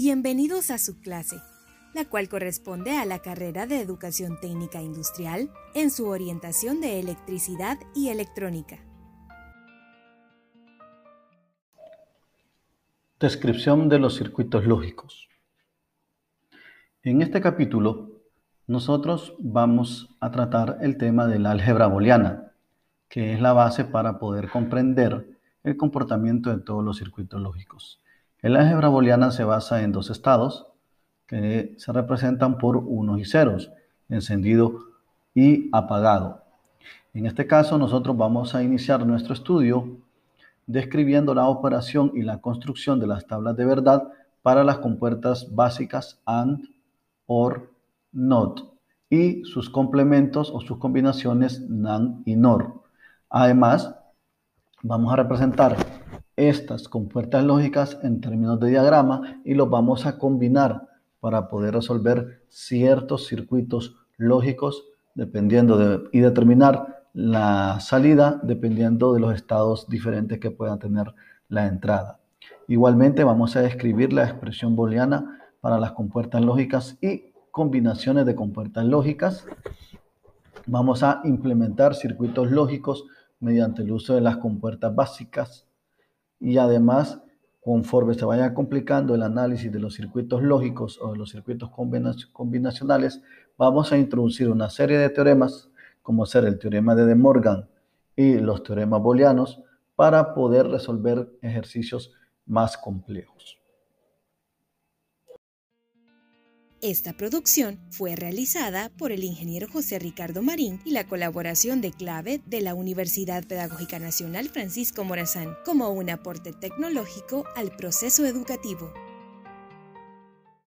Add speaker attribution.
Speaker 1: Bienvenidos a su clase, la cual corresponde a la carrera de Educación Técnica Industrial en su orientación de electricidad y electrónica.
Speaker 2: Descripción de los circuitos lógicos. En este capítulo, nosotros vamos a tratar el tema de la álgebra booleana, que es la base para poder comprender el comportamiento de todos los circuitos lógicos. El álgebra booleana se basa en dos estados que se representan por unos y ceros, encendido y apagado. En este caso, nosotros vamos a iniciar nuestro estudio describiendo la operación y la construcción de las tablas de verdad para las compuertas básicas AND, OR, NOT y sus complementos o sus combinaciones NAND y NOR. Además, vamos a representar estas compuertas lógicas en términos de diagrama y los vamos a combinar para poder resolver ciertos circuitos lógicos dependiendo de, y determinar la salida dependiendo de los estados diferentes que pueda tener la entrada. Igualmente vamos a describir la expresión booleana para las compuertas lógicas y combinaciones de compuertas lógicas. Vamos a implementar circuitos lógicos mediante el uso de las compuertas básicas y además conforme se vaya complicando el análisis de los circuitos lógicos o de los circuitos combinacionales, vamos a introducir una serie de teoremas como ser el teorema de De Morgan y los teoremas booleanos, para poder resolver ejercicios más complejos.
Speaker 1: Esta producción fue realizada por el ingeniero José Ricardo Marín y la colaboración de clave de la Universidad Pedagógica Nacional Francisco Morazán como un aporte tecnológico al proceso educativo.